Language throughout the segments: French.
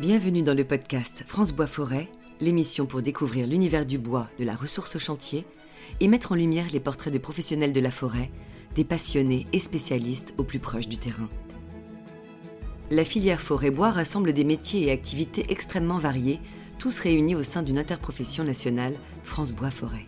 Bienvenue dans le podcast France Bois Forêt, l'émission pour découvrir l'univers du bois, de la ressource au chantier et mettre en lumière les portraits de professionnels de la forêt, des passionnés et spécialistes au plus proche du terrain. La filière forêt-bois rassemble des métiers et activités extrêmement variés, tous réunis au sein d'une interprofession nationale, France Bois Forêt.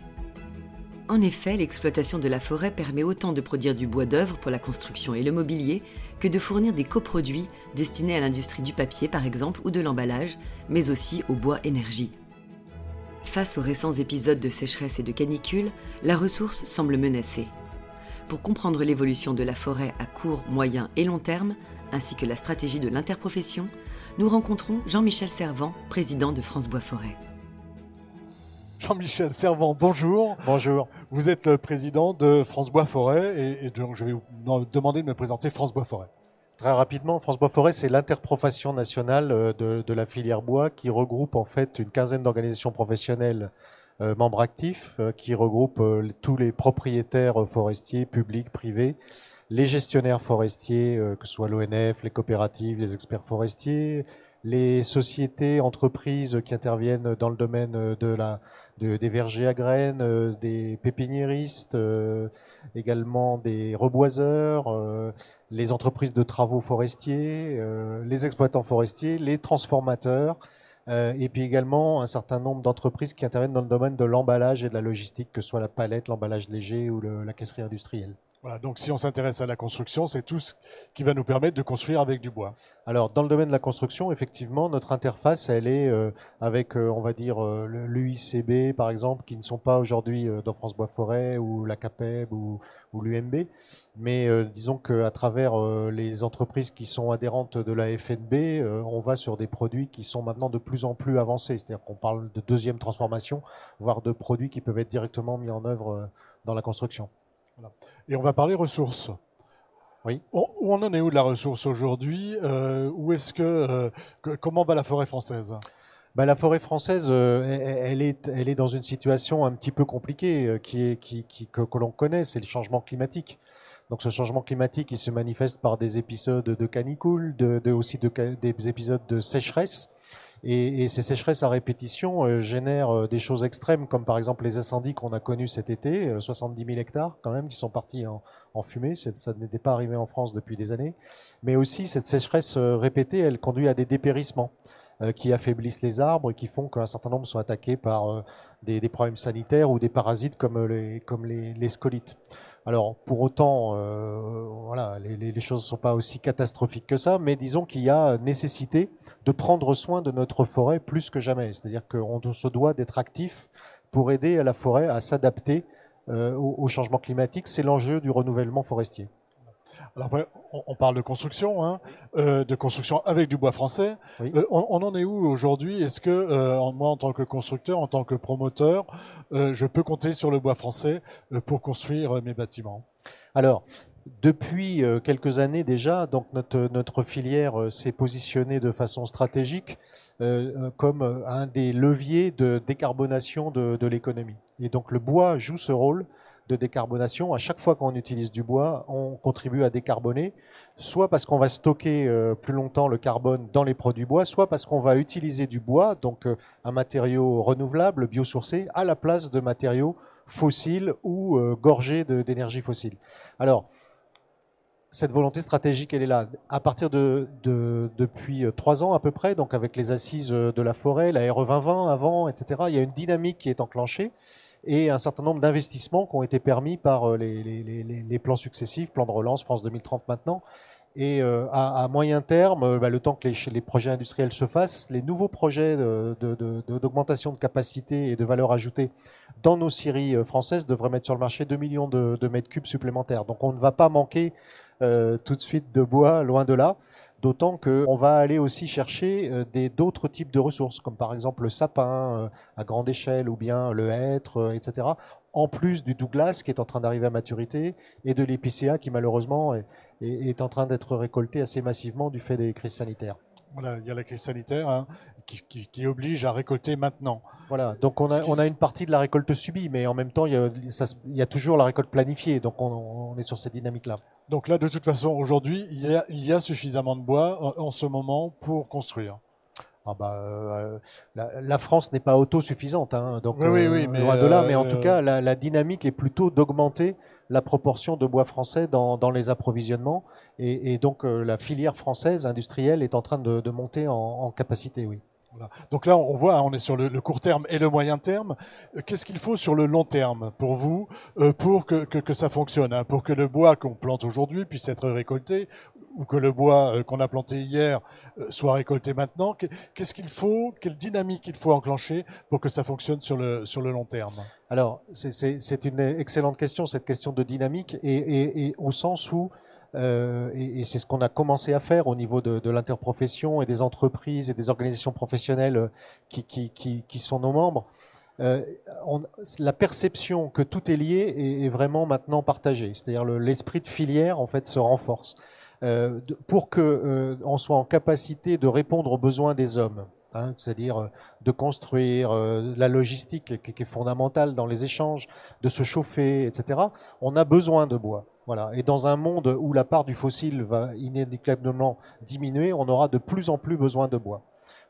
En effet, l'exploitation de la forêt permet autant de produire du bois d'œuvre pour la construction et le mobilier que de fournir des coproduits destinés à l'industrie du papier par exemple ou de l'emballage, mais aussi au bois énergie. Face aux récents épisodes de sécheresse et de canicule, la ressource semble menacée. Pour comprendre l'évolution de la forêt à court, moyen et long terme, ainsi que la stratégie de l'interprofession, nous rencontrons Jean-Michel Servant, président de France Bois Forêt. Jean-Michel Servant, bonjour. Bonjour. Vous êtes le président de France Bois Forêt et, donc je vais vous demander de me présenter France Bois Forêt. Très rapidement, France Bois Forêt, c'est l'interprofession nationale euh, de, la filière bois qui regroupe en fait une quinzaine d'organisations professionnelles euh, membres actifs, euh, qui regroupe tous les propriétaires forestiers, publics, privés, les gestionnaires forestiers, que ce soit l'ONF, les coopératives, les experts forestiers, les sociétés, entreprises qui interviennent dans le domaine de la des vergers à graines, euh, des pépiniéristes, euh, également des reboiseurs, euh, les entreprises de travaux forestiers, les exploitants forestiers, les transformateurs, et puis également un certain nombre d'entreprises qui interviennent dans le domaine de l'emballage et de la logistique, que ce soit la palette, l'emballage léger ou la caisserie industrielle. Voilà, donc si on s'intéresse à la construction, c'est tout ce qui va nous permettre de construire avec du bois. Alors dans le domaine de la construction, effectivement, notre interface, elle est euh, avec, euh, on va dire, euh, l'UICB par exemple, qui ne sont pas aujourd'hui dans France Bois Forêt ou la CAPEB ou, ou l'UMB, mais disons qu'à travers les entreprises qui sont adhérentes de la FNB, on va sur des produits qui sont maintenant de plus en plus avancés, c'est-à-dire qu'on parle de deuxième transformation, voire de produits qui peuvent être directement mis en œuvre dans la construction. Et on va parler ressources. Oui. Où on en est où de la ressource aujourd'hui euh, Où est-ce euh, que, comment va la forêt française? Bah, la forêt française, euh, elle, est, elle est dans une situation un petit peu compliquée qui est, qui, que, l'on connaît, c'est le changement climatique. Donc ce changement climatique, il se manifeste par des épisodes de canicule, de, aussi de, des épisodes de sécheresse. Et, et, ces sécheresses à répétition euh, génèrent euh, des choses extrêmes, comme par exemple les incendies qu'on a connus cet été, 70 euh, 000 hectares quand même qui sont partis en, fumée. Ça n'était pas arrivé en France depuis des années. Mais aussi cette sécheresse répétée, elle conduit à des dépérissements qui affaiblissent les arbres et qui font qu'un certain nombre sont attaqués par des, des, problèmes sanitaires ou des parasites comme les, comme les scolites. Alors pour autant, euh, voilà, les, choses ne sont pas aussi catastrophiques que ça, mais disons qu'il y a nécessité de prendre soin de notre forêt plus que jamais. C'est-à-dire qu'on se doit d'être actif pour aider la forêt à s'adapter euh, au changement climatique. C'est l'enjeu du renouvellement forestier. Alors après, on, parle de construction, hein, euh, de construction avec du bois français. Euh, on, en est où aujourd'hui? Est-ce que euh, moi, en tant que constructeur, en tant que promoteur, je peux compter sur le bois français pour construire mes bâtiments? Alors, depuis quelques années déjà, donc notre, notre filière s'est positionnée de façon stratégique comme un des leviers de décarbonation de, de l'économie. Et donc le bois joue ce rôle de décarbonation. À chaque fois qu'on utilise du bois, on contribue à décarboner, soit parce qu'on va stocker euh, plus longtemps le carbone dans les produits bois, soit parce qu'on va utiliser du bois, donc euh, un matériau renouvelable, biosourcé, à la place de matériaux fossiles ou euh, gorgés d'énergie fossile. Alors, cette volonté stratégique, elle est là. À partir de, de, depuis trois ans à peu près, donc avec les assises de la forêt, la RE 2020 avant, etc., il y a une dynamique qui est enclenchée et un certain nombre d'investissements qui ont été permis par euh, les, plans successifs, plan de relance, France 2030 maintenant. Et euh, à, moyen terme, euh, bah, le temps que les, projets industriels se fassent, les nouveaux projets d'augmentation de, capacité et de valeur ajoutée dans nos scieries françaises devraient mettre sur le marché 2 millions de, mètres cubes supplémentaires. Donc on ne va pas manquer tout de suite de bois, loin de là. D'autant qu'on va aller aussi chercher euh, des d'autres types de ressources, comme par exemple le sapin euh, à grande échelle ou bien le hêtre, euh, etc. En plus du Douglas qui est en train d'arriver à maturité et de l'épicéa qui malheureusement est, est en train d'être récolté assez massivement du fait des crises sanitaires. Voilà, il y a la crise sanitaire hein, qui, qui, qui, oblige à récolter maintenant. Voilà, donc on a, on a une partie de la récolte subie, mais en même temps, il y a, ça, il y a toujours la récolte planifiée, donc on, on est sur cette dynamique-là. Donc là, de toute façon, aujourd'hui, il y, a, il y a suffisamment de bois en, ce moment pour construire. ah bah, la, France n'est pas autosuffisante, hein, donc oui, oui, mais, de là. Mais en tout cas, la, dynamique est plutôt d'augmenter la proportion de bois français dans, les approvisionnements, et, donc la filière française industrielle est en train de, monter en capacité, oui. Donc là, on voit, hein, on est sur le, court terme et le moyen terme. Euh, qu'est-ce qu'il faut sur le long terme pour vous, euh, pour que, que, ça fonctionne, hein, pour que le bois qu'on plante aujourd'hui puisse être récolté, ou que le bois euh, qu'on a planté hier soit récolté maintenant? Qu'est-ce qu'il faut, quelle dynamique il faut enclencher pour que ça fonctionne sur le, sur le long terme? Alors, c'est une excellente question, cette question de dynamique, et, et au sens où euh, et, c'est ce qu'on a commencé à faire au niveau de, l'interprofession et des entreprises et des organisations professionnelles euh, qui, sont nos membres. Euh, la perception que tout est lié est, vraiment maintenant partagée. C'est-à-dire l'esprit de filière en fait se renforce pour que on soit en capacité de répondre aux besoins des hommes. Hein, c'est-à-dire de construire la logistique qui, est fondamentale dans les échanges, de se chauffer, etc. On a besoin de bois. Voilà. Et dans un monde où la part du fossile va inéluctablement diminuer, on aura de plus en plus besoin de bois.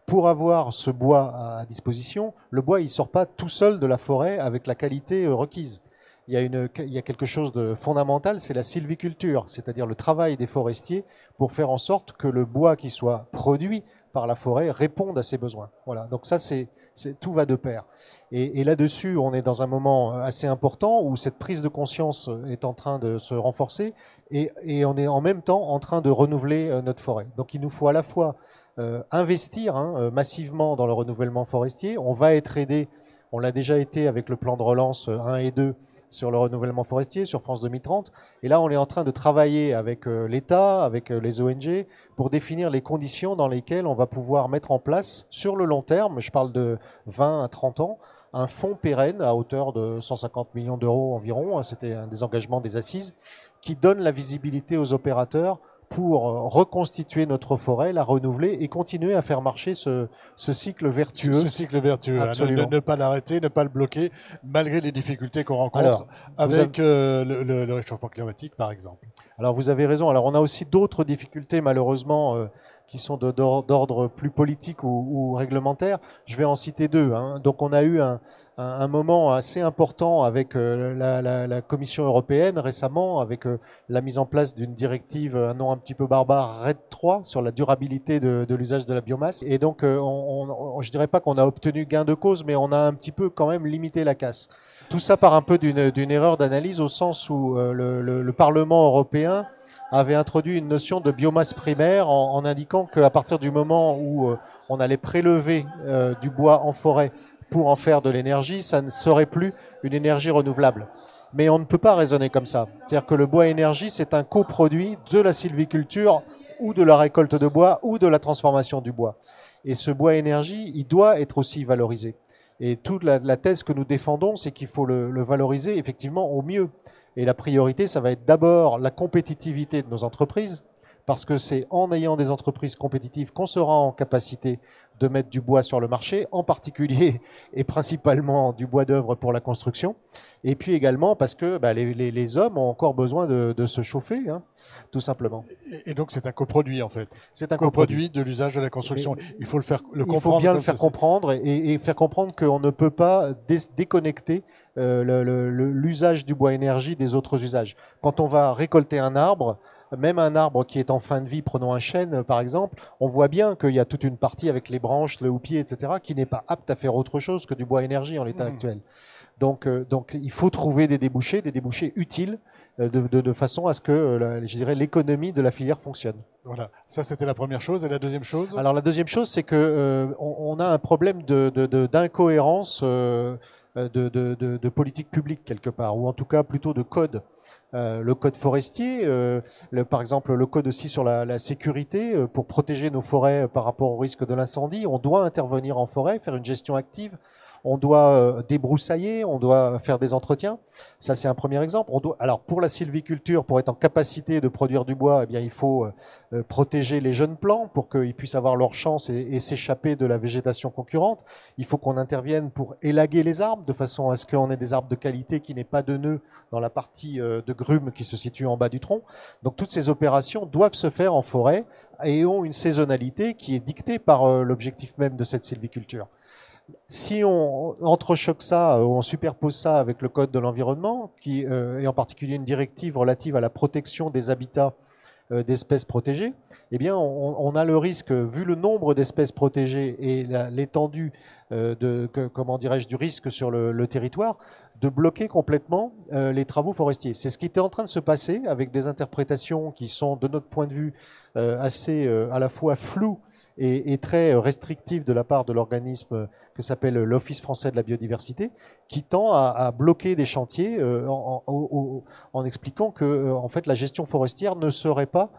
Pour avoir ce bois à disposition, le bois il sort pas tout seul de la forêt avec la qualité euh, requise. Il y a, une, il y a quelque chose de fondamental, c'est la sylviculture, c'est-à-dire le travail des forestiers pour faire en sorte que le bois qui soit produit par la forêt réponde à ses besoins. Voilà. Donc ça, c'est tout va de pair. Et, là-dessus, on est dans un moment assez important où cette prise de conscience est en train de se renforcer et, on est en même temps en train de renouveler euh, notre forêt. Donc il nous faut à la fois euh, investir hein, euh, massivement dans le renouvellement forestier. On va être aidé, on l'a déjà été avec le plan de relance 1 et 2 sur le renouvellement forestier, sur France 2030. Et là, on est en train de travailler avec euh, l'État, avec euh, les ONG, pour définir les conditions dans lesquelles on va pouvoir mettre en place, sur le long terme, je parle de 20 à 30 ans, un fonds pérenne à hauteur de 150 millions d'euros environ, hein, c'était un des engagements des assises, qui donne la visibilité aux opérateurs pour euh, reconstituer notre forêt, la renouveler et continuer à faire marcher ce, ce cycle vertueux. Ce cycle vertueux, hein, ne, pas l'arrêter, ne pas le bloquer, malgré les difficultés qu'on rencontre avec euh, le, réchauffement climatique, par exemple. Alors vous avez raison. Alors on a aussi d'autres difficultés, malheureusement. Euh, qui sont d'ordre plus politique ou, ou, réglementaire. Je vais en citer deux. Hein. Donc on a eu un, un, moment assez important avec euh, la, Commission européenne récemment, avec euh, la mise en place d'une directive, un nom un petit peu barbare, RED 3, sur la durabilité de, l'usage de la biomasse. Et donc, euh, on, on, je dirais pas qu'on a obtenu gain de cause, mais on a un petit peu quand même limité la casse. Tout ça par un peu d'une erreur d'analyse au sens où le, le, le, Parlement européen avait introduit une notion de biomasse primaire en indiquant qu'à partir du moment où on allait prélever du bois en forêt pour en faire de l'énergie, ça ne serait plus une énergie renouvelable. Mais on ne peut pas raisonner comme ça. C'est-à-dire que le bois énergie, c'est un coproduit de la sylviculture ou de la récolte de bois ou de la transformation du bois. Et ce bois énergie, il doit être aussi valorisé. Et toute la, thèse que nous défendons, c'est qu'il faut le, le valoriser effectivement au mieux. Et la priorité, ça va être d'abord la compétitivité de nos entreprises, parce que c'est en ayant des entreprises compétitives qu'on sera en capacité de mettre du bois sur le marché, en particulier et principalement du bois d'œuvre pour la construction. Et puis également parce que bah, les, les, les, hommes ont encore besoin de, de se chauffer, hein, tout simplement. Et, donc c'est un coproduit en fait. C'est un coproduit, de l'usage de la construction. il faut le faire, le comprendre. Il faut bien le faire comprendre et, et, faire comprendre qu'on ne peut pas déconnecter euh, l'usage du bois énergie des autres usages. Quand on va récolter un arbre, même un arbre qui est en fin de vie, prenons un chêne par exemple, on voit bien qu'il y a toute une partie avec les branches, le houppier, etc., qui n'est pas apte à faire autre chose que du bois énergie en l'état mmh. actuel. Donc, euh, donc il faut trouver des débouchés, des débouchés utiles, euh, de, de, de, façon à ce que, euh, je dirais, l'économie de la filière fonctionne. Voilà, ça c'était la première chose. Et la deuxième chose? Alors la deuxième chose, c'est que on, on, a un problème d'incohérence de, de, politique publique quelque part, ou en tout cas plutôt de code. Euh, le code forestier, euh, par exemple le code aussi sur la, la sécurité euh, pour protéger nos forêts par rapport au risque de l'incendie. On doit intervenir en forêt, faire une gestion active. On doit débroussailler, on doit faire des entretiens. Ça, c'est un premier exemple. Alors, pour la sylviculture, pour être en capacité de produire du bois, eh bien, il faut protéger les jeunes plants pour qu'ils puissent avoir leur chance et, et s'échapper de la végétation concurrente. Il faut qu'on intervienne pour élaguer les arbres de façon à ce qu'on ait des arbres de qualité qui n'aient pas de nœuds dans la partie de grume qui se situe en bas du tronc. Donc, toutes ces opérations doivent se faire en forêt et ont une saisonnalité qui est dictée par euh, l'objectif même de cette sylviculture. Si on entrechoque ça, euh, on superpose ça avec le code de l'environnement, qui euh, et en particulier une directive relative à la protection des habitats d'espèces protégées, eh on, a le risque, vu le nombre d'espèces protégées et l'étendue de, comment dirais-je, du risque sur le territoire, de bloquer complètement euh, les travaux forestiers. C'est ce qui était en train de se passer avec des interprétations qui sont, de notre point de vue, euh, assez euh, à la fois floues et, et, très restrictives de la part de l'organisme que s'appelle l'Office français de la biodiversité, qui tend à, à bloquer des chantiers en, en, en, expliquant que en fait la gestion forestière ne serait pas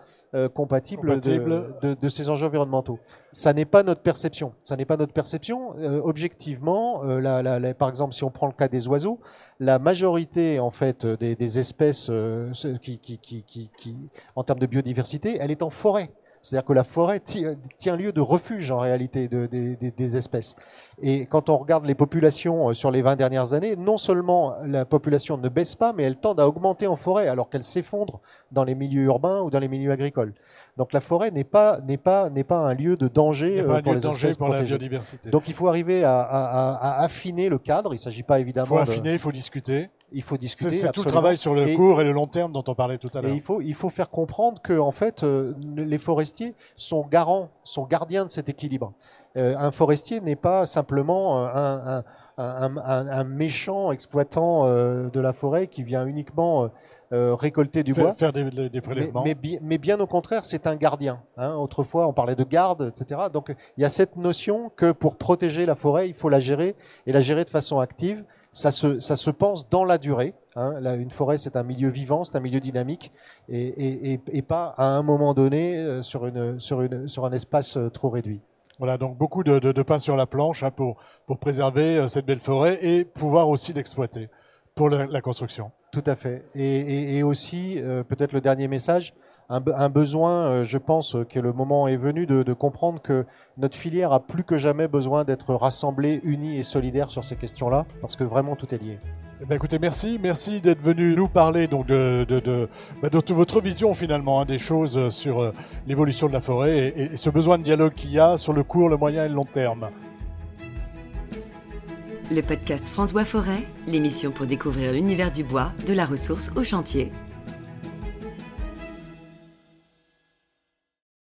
compatible, compatible. De, de, de, ces enjeux environnementaux. Ça n'est pas notre perception. Ça n'est pas notre perception. objectivement, la, la, par exemple, si on prend le cas des oiseaux, la majorité en fait des, des espèces euh, qui, qui, qui, qui, en termes de biodiversité, elle est en forêt. C'est-à-dire que la forêt tient lieu de refuge en réalité de, des, des, espèces. Et quand on regarde les populations euh, sur les 20 dernières années, non seulement la population ne baisse pas, mais elle tend à augmenter en forêt alors qu'elle s'effondre dans les milieux urbains ou dans les milieux agricoles. Donc la forêt n'est pas n'est pas n'est pas un lieu de danger euh, pour les danger pour la biodiversité. Donc il faut arriver à, à, à affiner le cadre. Il ne s'agit pas évidemment. Il faut affiner, il faut discuter. Il faut discuter. C'est tout le travail sur le court et le long terme dont on parlait tout à l'heure. Il faut il faut faire comprendre que en fait euh, les forestiers sont garants, sont gardiens de cet équilibre. Euh, un forestier n'est pas simplement un, un un, méchant exploitant euh, de la forêt qui vient uniquement euh, récolter du faire, bois. Faire des, des prélèvements. Mais, mais, mais, bien au contraire, c'est un gardien. Hein. Autrefois, on parlait de garde, etc. Donc, il y a cette notion que pour protéger la forêt, il faut la gérer et la gérer de façon active. Ça se, ça se pense dans la durée. Hein. Là, une forêt, c'est un milieu vivant, c'est un milieu dynamique, et, et, et, et, pas à un moment donné euh, sur, une, sur, une, sur un espace trop réduit. Voilà, donc beaucoup de, de, de pain sur la planche hein, pour, pour préserver euh, cette belle forêt et pouvoir aussi l'exploiter pour la, la, construction. Tout à fait. Et, et, et aussi, euh, peut-être le dernier message, un, un besoin, euh, je pense que le moment est venu de, de, comprendre que notre filière a plus que jamais besoin d'être rassemblée, unie et solidaire sur ces questions-là, parce que vraiment tout est lié. Eh bien, écoutez, merci, merci d'être venu nous parler donc de, de, de, bah, de votre vision finalement hein, des choses sur euh, l'évolution de la forêt et, et, ce besoin de dialogue qu'il y a sur le court, le moyen et le long terme. Le podcast François Forêt, l'émission pour découvrir l'univers du bois, de la ressource au chantier